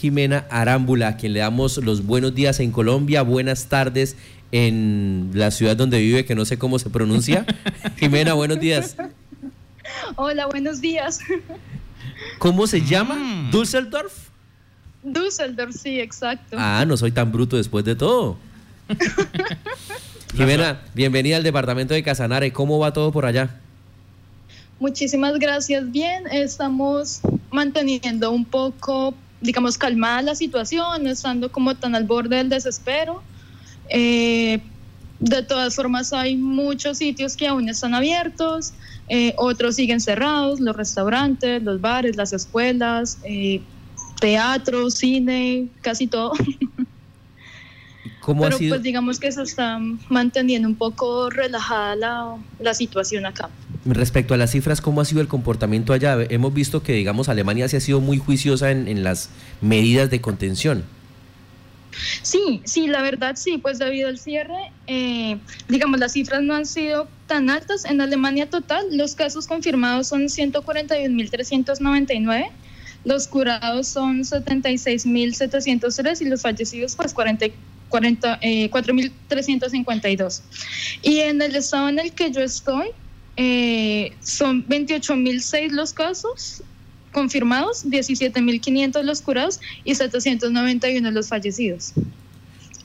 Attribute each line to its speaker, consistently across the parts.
Speaker 1: Jimena Arámbula, a quien le damos los buenos días en Colombia, buenas tardes en la ciudad donde vive, que no sé cómo se pronuncia. Jimena, buenos días.
Speaker 2: Hola, buenos días.
Speaker 1: ¿Cómo se llama? Mm. ¿Düsseldorf?
Speaker 2: Düsseldorf, sí, exacto.
Speaker 1: Ah, no soy tan bruto después de todo. Jimena, bienvenida al departamento de Casanare. ¿Cómo va todo por allá?
Speaker 2: Muchísimas gracias. Bien, estamos manteniendo un poco, digamos, calmada la situación, estando como tan al borde del desespero. Eh, de todas formas, hay muchos sitios que aún están abiertos, eh, otros siguen cerrados, los restaurantes, los bares, las escuelas, eh, teatro, cine, casi todo. ¿Cómo Pero pues digamos que se está manteniendo un poco relajada la, la situación acá.
Speaker 1: Respecto a las cifras, ¿cómo ha sido el comportamiento allá? Hemos visto que, digamos, Alemania se ha sido muy juiciosa en, en las medidas de contención.
Speaker 2: Sí, sí, la verdad sí, pues debido al cierre, eh, digamos, las cifras no han sido tan altas. En Alemania total, los casos confirmados son 141.399, los curados son 76.703 y los fallecidos pues 40, 4.352. Eh, y en el estado en el que yo estoy, eh, son 28.006 los casos confirmados, 17.500 los curados y 791 los fallecidos.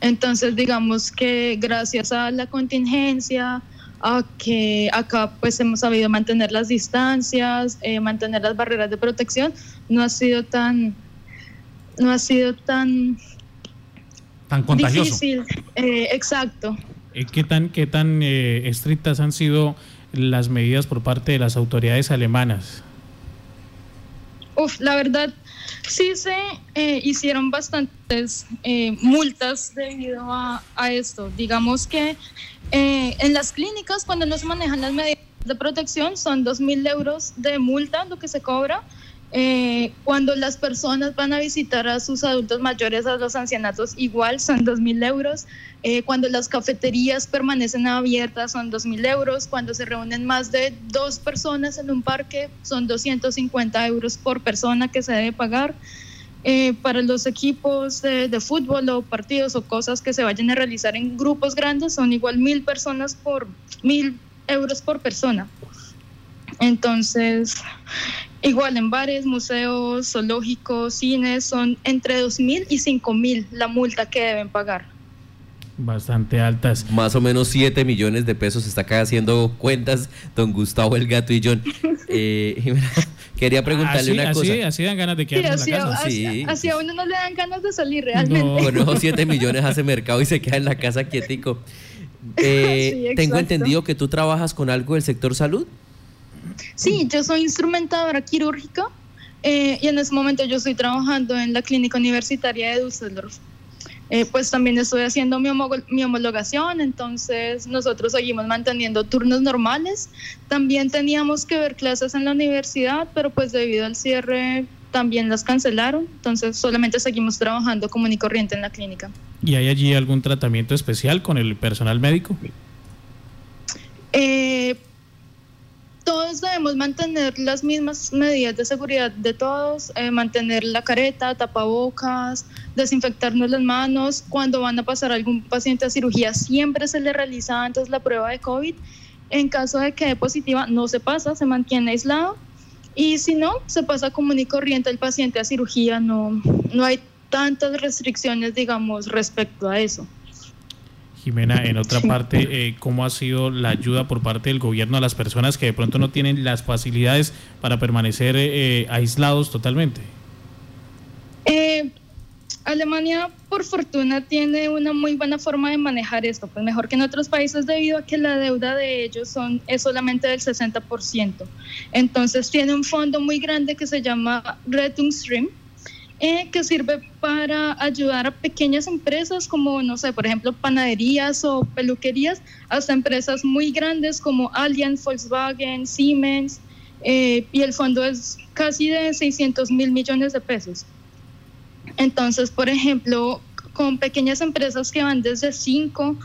Speaker 2: Entonces, digamos que gracias a la contingencia, a que acá pues hemos sabido mantener las distancias, eh, mantener las barreras de protección, no ha sido tan, no ha sido tan,
Speaker 3: tan contagioso.
Speaker 2: Difícil, eh, exacto.
Speaker 3: Eh, ¿Qué tan, qué tan estrictas han sido las medidas por parte de las autoridades alemanas?
Speaker 2: Uf, la verdad, sí se eh, hicieron bastantes eh, multas debido a, esto. Digamos que eh, en las clínicas, cuando no se manejan las medidas de protección, son dos mil euros de multa lo que se cobra eh, cuando las personas van a visitar a sus adultos mayores, a los ancianatos, igual son dos mil euros. Eh, cuando las cafeterías permanecen abiertas, son dos mil euros. Cuando se reúnen más de dos personas en un parque, son 250 euros por persona que se debe pagar. Eh, para los equipos de, de, fútbol o partidos o cosas que se vayan a realizar en grupos grandes, son igual mil personas por mil euros por persona. Entonces, igual en bares, museos, zoológicos, cines, son entre 2.000 y 5.000 la multa que deben pagar.
Speaker 3: Bastante altas.
Speaker 1: Más o menos 7 millones de pesos está acá haciendo cuentas don Gustavo el Gato y John. Eh, quería preguntarle una cosa.
Speaker 3: Así dan ganas de quedarse en la casa.
Speaker 2: Así, a uno no le dan ganas de salir realmente.
Speaker 1: Bueno, 7 millones hace mercado y se queda en la casa quietico. Eh, tengo entendido que tú trabajas con algo del sector salud.
Speaker 2: Sí, yo soy instrumentadora quirúrgica eh, y en este momento yo estoy trabajando en la clínica universitaria de Düsseldorf. Eh, pues también estoy haciendo mi, mi, homologación, entonces nosotros seguimos manteniendo turnos normales. También teníamos que ver clases en la universidad, pero pues debido al cierre también las cancelaron, entonces solamente seguimos trabajando común y corriente en la clínica.
Speaker 3: ¿Y hay allí algún tratamiento especial con el personal médico?
Speaker 2: Eh, todos debemos mantener las mismas medidas de seguridad de todos, eh, mantener la careta, tapabocas, desinfectarnos las manos. Cuando van a pasar algún paciente a cirugía, siempre se le realiza antes la prueba de COVID. En caso de que dé positiva, no se pasa, se mantiene aislado. Y si no, se pasa común y corriente el paciente a cirugía. No, no hay tantas restricciones, digamos, respecto a eso.
Speaker 3: Jimena, en otra parte, eh, ¿cómo ha sido la ayuda por parte del gobierno a las personas que de pronto no tienen las facilidades para permanecer eh, aislados totalmente?
Speaker 2: Eh, Alemania, por fortuna, tiene una muy buena forma de manejar esto, pues mejor que en otros países debido a que la deuda de ellos son, es solamente del 60%. Entonces tiene un fondo muy grande que se llama Rettungsstream, eh, que sirve para ayudar a pequeñas empresas como, no sé, por ejemplo, panaderías o peluquerías, hasta empresas muy grandes como Allianz, Volkswagen, Siemens, eh, y el fondo es casi de 600 mil millones de pesos. Entonces, por ejemplo, con pequeñas empresas que van desde 5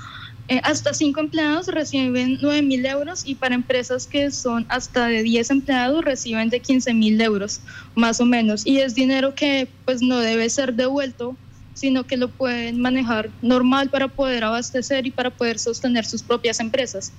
Speaker 2: eh, hasta cinco empleados reciben 9 mil euros y para empresas que son hasta de 10 empleados reciben de 15 mil euros, más o menos. Y es dinero que pues no debe ser devuelto, sino que lo pueden manejar normal para poder abastecer y para poder sostener sus propias empresas.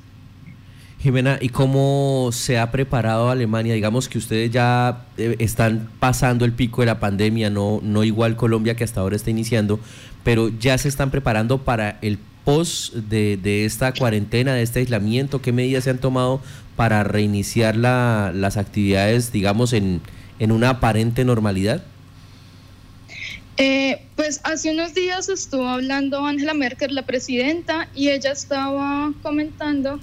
Speaker 1: Jimena, ¿y cómo se ha preparado Alemania? Digamos que ustedes ya eh, están pasando el pico de la pandemia, no, no igual Colombia que hasta ahora está iniciando, pero ya se están preparando para el post de, esta cuarentena, de este aislamiento. ¿Qué medidas se han tomado para reiniciar las actividades, digamos, en, en una aparente normalidad?
Speaker 2: Eh, pues hace unos días estuvo hablando Angela Merkel, la presidenta, y ella estaba comentando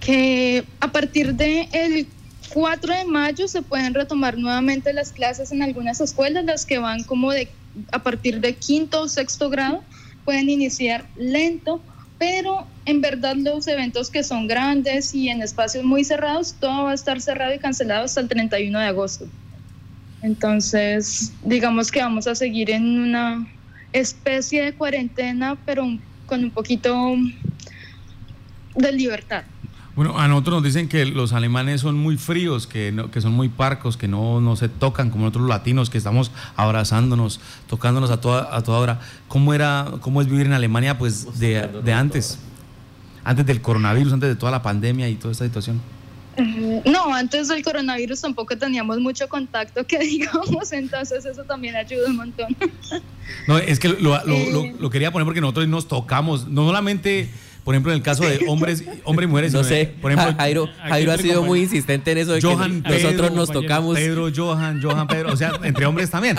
Speaker 2: que a partir del el 4 de mayo se pueden retomar nuevamente las clases en algunas escuelas, las que van como de a partir de quinto o sexto grado, pueden iniciar lento, pero en verdad los eventos que son grandes y en espacios muy cerrados, todo va a estar cerrado y cancelado hasta el 31 de agosto. Entonces, digamos que vamos a seguir en una especie de cuarentena, pero con un poquito de libertad.
Speaker 4: Bueno, a nosotros nos dicen que los alemanes son muy fríos, que, que son muy parcos, que no, no se tocan como nosotros los latinos, que estamos abrazándonos, tocándonos a toda, a toda hora. ¿Cómo, era, ¿Cómo es vivir en Alemania pues, de, de antes? Antes del coronavirus, antes de toda la pandemia y toda esta situación.
Speaker 2: No, antes del coronavirus tampoco teníamos mucho contacto, que digamos, entonces eso también ayuda un montón.
Speaker 4: No, es que lo, lo, lo, lo quería poner porque nosotros nos tocamos, no solamente por ejemplo, en el caso de hombres, hombres y mujeres.
Speaker 1: No sé, por ejemplo, Jairo, Jairo ha sido muy insistente en eso de que nosotros nos tocamos.
Speaker 4: Pedro, Johan, Johan, Pedro, o sea, entre hombres también.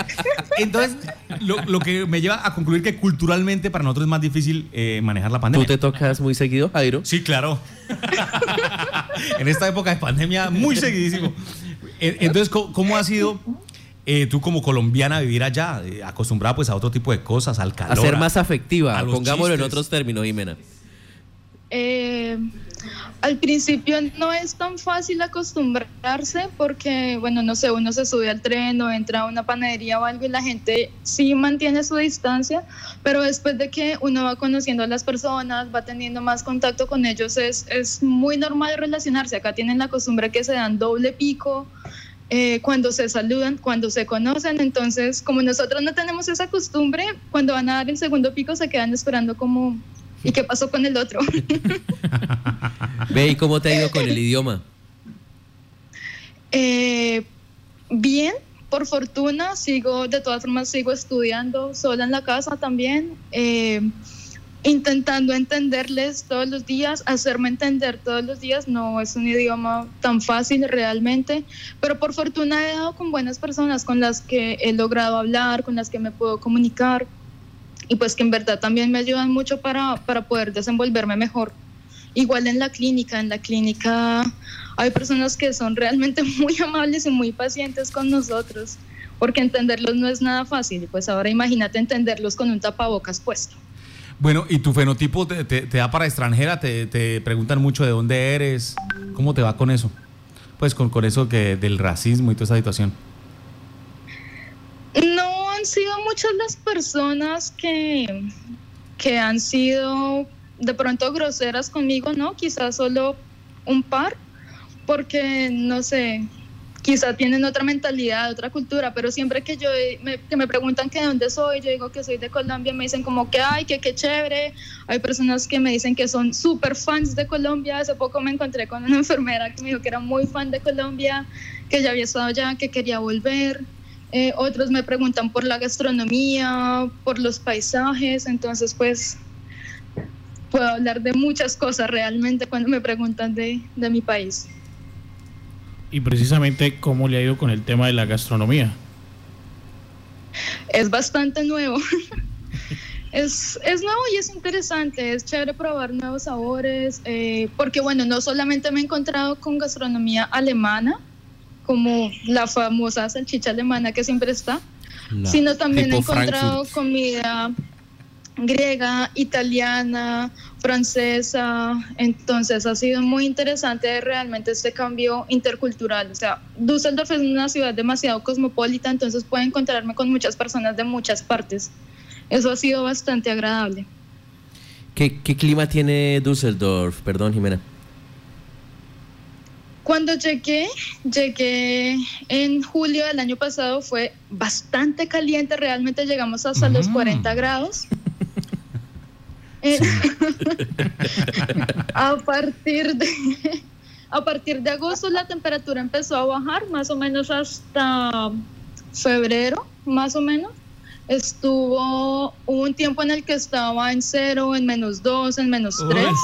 Speaker 4: Entonces, lo, que me lleva a concluir que culturalmente para nosotros es más difícil eh, manejar la pandemia.
Speaker 1: ¿Tú te tocas muy seguido, Jairo?
Speaker 4: Sí, claro. en esta época de pandemia, muy seguidísimo. Entonces, ¿cómo ha sido eh, tú como colombiana vivir allá, eh, acostumbrada pues a otro tipo de cosas, al calor.
Speaker 1: A ser más afectiva, pongámoslo en otros términos, Jimena.
Speaker 2: Eh, al principio no es tan fácil acostumbrarse porque, bueno, no sé, uno se sube al tren o entra a una panadería o algo y la gente sí mantiene su distancia, pero después de que uno va conociendo a las personas, va teniendo más contacto con ellos, es, es muy normal relacionarse. Acá tienen la costumbre que se dan doble pico. Eh, cuando se saludan, cuando se conocen, entonces como nosotros no tenemos esa costumbre, cuando van a dar el segundo pico se quedan esperando como ¿Y qué pasó con el otro?
Speaker 1: Ve, ¿y cómo te ha ido con el idioma?
Speaker 2: Eh, bien, por fortuna, sigo, de todas formas, sigo estudiando sola en la casa también, eh, intentando entenderles todos los días, hacerme entender todos los días. No es un idioma tan fácil realmente, pero por fortuna he dado con buenas personas con las que he logrado hablar, con las que me puedo comunicar y pues que en verdad también me ayudan mucho para, para poder desenvolverme mejor. Igual en la clínica, en la clínica hay personas que son realmente muy amables y muy pacientes con nosotros, porque entenderlos no es nada fácil. Pues ahora imagínate entenderlos con un tapabocas puesto.
Speaker 4: Bueno, ¿y tu fenotipo te, te, da para extranjera? Te, te, preguntan mucho de dónde eres? ¿Cómo te va con eso? Pues con, con eso que del racismo y toda esa situación.
Speaker 2: Sido muchas las personas que, que han sido de pronto groseras conmigo, ¿no? Quizás solo un par, porque no sé, quizá tienen otra mentalidad, otra cultura, pero siempre que yo me, que me preguntan que de dónde soy, yo digo que soy de Colombia, me dicen como que ay, que qué chévere. Hay personas que me dicen que son súper fans de Colombia. Hace poco me encontré con una enfermera que me dijo que era muy fan de Colombia, que ya había estado allá, que quería volver. Eh, otros me preguntan por la gastronomía, por los paisajes, entonces pues puedo hablar de muchas cosas realmente cuando me preguntan de, de mi país.
Speaker 3: Y precisamente, ¿cómo le ha ido con el tema de la gastronomía?
Speaker 2: Es bastante nuevo. Es, es, nuevo y es interesante, es chévere probar nuevos sabores, eh, porque bueno, no solamente me he encontrado con gastronomía alemana, como la famosa salchicha alemana que siempre está, sino también he encontrado comida griega, italiana, francesa, entonces ha sido muy interesante realmente este cambio intercultural. O sea, Düsseldorf es una ciudad demasiado cosmopolita, entonces puedo encontrarme con muchas personas de muchas partes. Eso ha sido bastante agradable.
Speaker 1: ¿Qué, ¿Qué clima tiene Düsseldorf? Perdón, Jimena.
Speaker 2: Cuando llegué, llegué en julio del año pasado, fue bastante caliente, realmente llegamos hasta los 40 grados. Eh, a partir de a partir de agosto la temperatura empezó a bajar más o menos hasta febrero, más o menos. Estuvo hubo un tiempo en el que estaba en cero, en menos dos, en menos tres.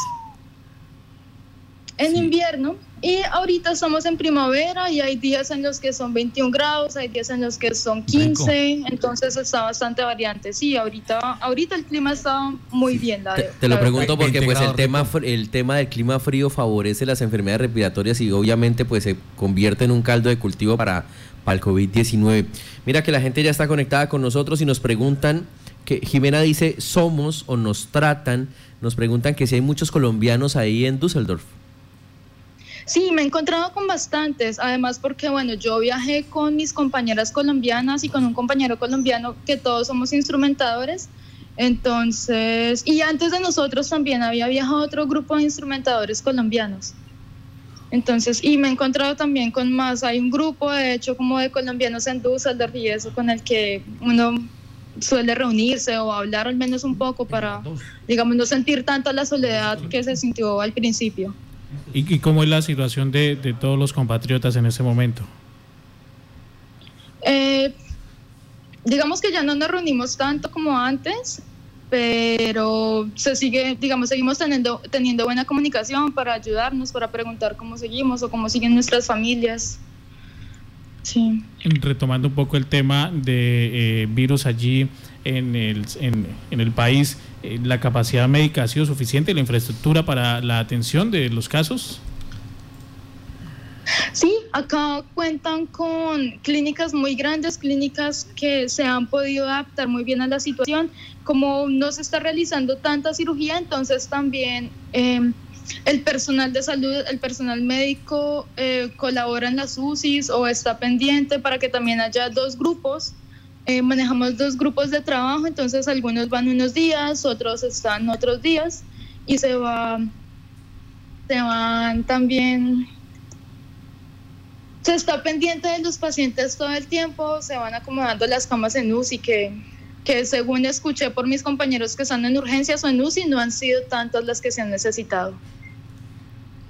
Speaker 2: En invierno y ahorita estamos en primavera y hay días en los que son 21 grados, hay días en los que son 15, entonces está bastante variante. Sí, ahorita, ahorita el clima está muy bien.
Speaker 1: te, lo pregunto porque pues el tema, el tema del clima frío favorece las enfermedades respiratorias y obviamente pues se convierte en un caldo de cultivo para, para el COVID-19. Mira que la gente ya está conectada con nosotros y nos preguntan que Jimena dice somos o nos tratan, nos preguntan que si hay muchos colombianos ahí en Düsseldorf.
Speaker 2: Sí, me he encontrado con bastantes, además porque, bueno, yo viajé con mis compañeras colombianas y con un compañero colombiano que todos somos instrumentadores. Entonces, y antes de nosotros también había viajado otro grupo de instrumentadores colombianos. Entonces, y me he encontrado también con más, hay un grupo de hecho como de colombianos en Düsseldorf y eso con el que uno suele reunirse o hablar al menos un poco para, digamos, no sentir tanto la soledad que se sintió al principio.
Speaker 3: ¿Y, cómo es la situación de, todos los compatriotas en ese momento?
Speaker 2: Eh, digamos que ya no nos reunimos tanto como antes, pero se sigue, digamos, seguimos teniendo, teniendo buena comunicación para ayudarnos, para preguntar cómo seguimos o cómo siguen nuestras familias. Sí.
Speaker 3: Retomando un poco el tema de eh, virus allí en el, en, el país, eh, ¿la capacidad médica ha sido suficiente, la infraestructura para la atención de los casos?
Speaker 2: Sí, acá cuentan con clínicas muy grandes, clínicas que se han podido adaptar muy bien a la situación. Como no se está realizando tanta cirugía, entonces también em, el personal de salud, el personal médico eh, colabora en las UCIs o está pendiente para que también haya dos grupos. Eh, manejamos dos grupos de trabajo, entonces algunos van unos días, otros están otros días y se va, se van también se está pendiente de los pacientes todo el tiempo, se van acomodando las camas en UCI que, que según escuché por mis compañeros que están en urgencias o en UCI no han sido tantas las que se han necesitado.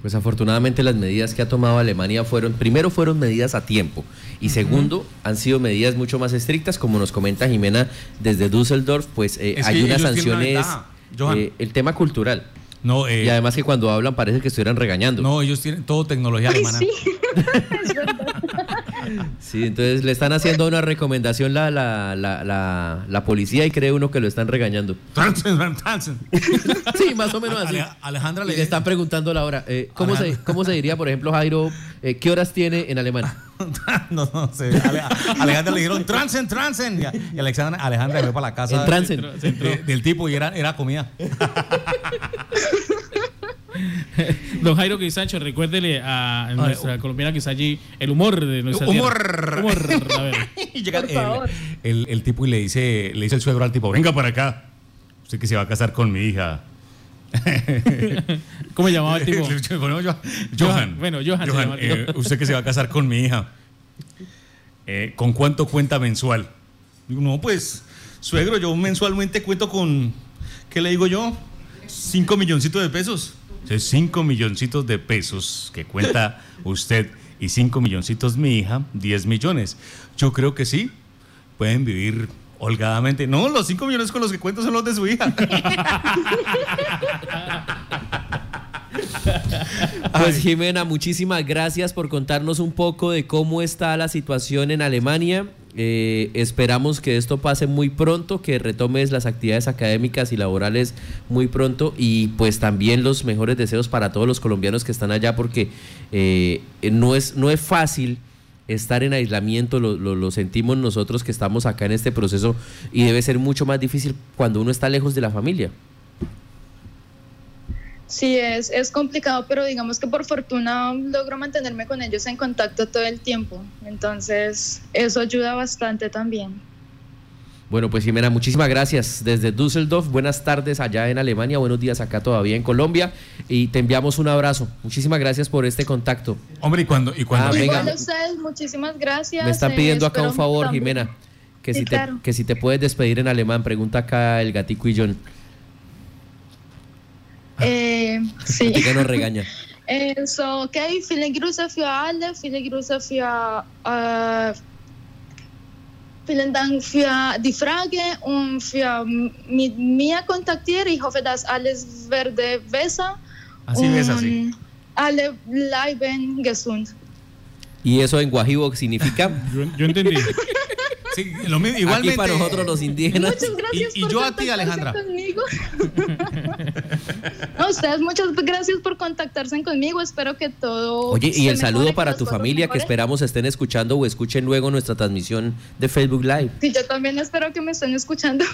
Speaker 1: Pues afortunadamente las medidas que ha tomado Alemania fueron, primero fueron medidas a tiempo y segundo han sido medidas mucho más estrictas, como nos comenta Jimena desde Düsseldorf, pues eh, hay unas sanciones, eh, el tema cultural. No, eh, y además que cuando hablan parece que estuvieran regañando.
Speaker 4: No, ellos tienen todo tecnología alemana.
Speaker 2: Sí.
Speaker 1: sí, entonces le están haciendo una recomendación la, la, la, la, policía y cree uno que lo están regañando. sí, más o menos así.
Speaker 4: Alejandra le,
Speaker 1: le están preguntando la hora. Eh, ¿cómo, se, ¿Cómo se diría, por ejemplo, Jairo, eh, qué horas tiene en alemán?
Speaker 4: no, no sé. Alejandra le dijeron transen, transen. Y Alexandra, Alejandra fue para la casa del tipo y era, era comida.
Speaker 3: Don Jairo Quisacho, recuérdele a nuestra colombiana que está allí el humor de nuestra
Speaker 4: humor. humor. A ver. llega el, el, tipo y le dice, le dice el suegro al tipo, venga para acá. Usted que se va a casar con mi hija.
Speaker 3: ¿Cómo llamaba el tipo?
Speaker 4: Johan.
Speaker 3: Bueno, Johan.
Speaker 4: Eh, usted que se va a casar con mi hija. Eh, ¿Con cuánto cuenta mensual? Digo, no, pues, suegro, yo mensualmente cuento con, ¿qué le digo yo? Cinco milloncitos de pesos. Cinco milloncitos de pesos que cuenta usted y cinco milloncitos mi hija, diez millones. Yo creo que sí, pueden vivir holgadamente. No, los cinco millones con los que cuento son los de su hija.
Speaker 1: Pues Jimena, muchísimas gracias por contarnos un poco de cómo está la situación en Alemania. Eh, esperamos que esto pase muy pronto, que retomes las actividades académicas y laborales muy pronto y pues también los mejores deseos para todos los colombianos que están allá porque eh, no, es, no es fácil estar en aislamiento, lo, lo, sentimos nosotros que estamos acá en este proceso y debe ser mucho más difícil cuando uno está lejos de la familia.
Speaker 2: Sí, es, es complicado, pero digamos que por fortuna logro mantenerme con ellos en contacto todo el tiempo. Entonces, eso ayuda bastante también.
Speaker 1: Bueno, pues Jimena, muchísimas gracias desde Düsseldorf. Buenas tardes allá en Alemania, buenos días acá todavía en Colombia y te enviamos un abrazo. Muchísimas gracias por este contacto.
Speaker 4: Hombre, ¿y cuando y cuando
Speaker 1: Ah, venga.
Speaker 2: A ustedes, muchísimas gracias.
Speaker 1: Me están
Speaker 2: eh,
Speaker 1: pidiendo acá un favor, Jimena, que
Speaker 2: Sí,
Speaker 1: si, te,
Speaker 2: claro.
Speaker 1: que si te puedes despedir en alemán. Pregunta acá el gatico y John.
Speaker 2: Eh,
Speaker 1: nos regaña.
Speaker 2: Eh, so, okay, viele Grüße für alle, viele Grüße für, äh, vielen Dank für die Frage und für mit mir kontaktieren. Ich hoffe, dass alles werde besser.
Speaker 4: Así ves, así.
Speaker 2: und Alle bleiben gesund.
Speaker 1: ¿Y eso en Guajibo significa?
Speaker 3: Yo, yo entendí.
Speaker 4: Sí, lo mismo, igualmente.
Speaker 1: Aquí para nosotros los indígenas.
Speaker 2: Muchas gracias
Speaker 4: Y- y
Speaker 2: por
Speaker 4: yo a ti, Alejandra.
Speaker 2: conmigo. A ustedes muchas gracias por contactarse conmigo. Espero que todo.
Speaker 1: Oye, y el saludo para tu familia que esperamos estén escuchando o escuchen luego nuestra transmisión de Facebook Live.
Speaker 2: Sí, yo también espero que me estén escuchando.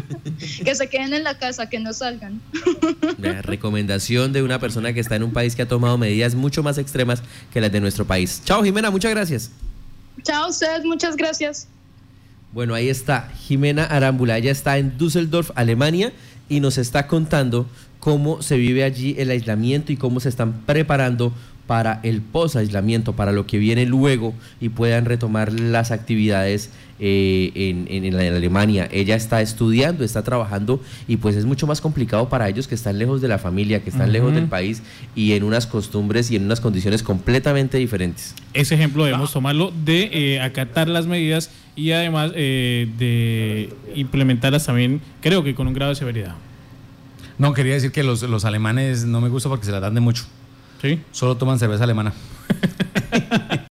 Speaker 2: que se queden en la casa, que no salgan.
Speaker 1: La recomendación de una persona que está en un país que ha tomado medidas mucho más extremas que las de nuestro país. Chao, Jimena, muchas gracias.
Speaker 2: Chao, a ustedes, muchas gracias.
Speaker 1: Bueno, ahí está Jimena Arámbula. Ella está en Düsseldorf, Alemania, y nos está contando cómo se vive allí el aislamiento y cómo se están preparando para el post-aislamiento, para lo que viene luego y puedan retomar las actividades eh, en, en- Alemania. Ella está estudiando, está trabajando y pues es mucho más complicado para ellos que están lejos de la familia, que están lejos del país y en unas costumbres y en unas condiciones completamente diferentes.
Speaker 3: Ese ejemplo debemos tomarlo de eh, acatar las medidas y además eh, de implementarlas también, creo que con un grado de severidad.
Speaker 4: No, quería decir que los, los alemanes no me gusta porque se la dan de mucho.
Speaker 3: ¿Sí?
Speaker 4: Solo toman cerveza alemana.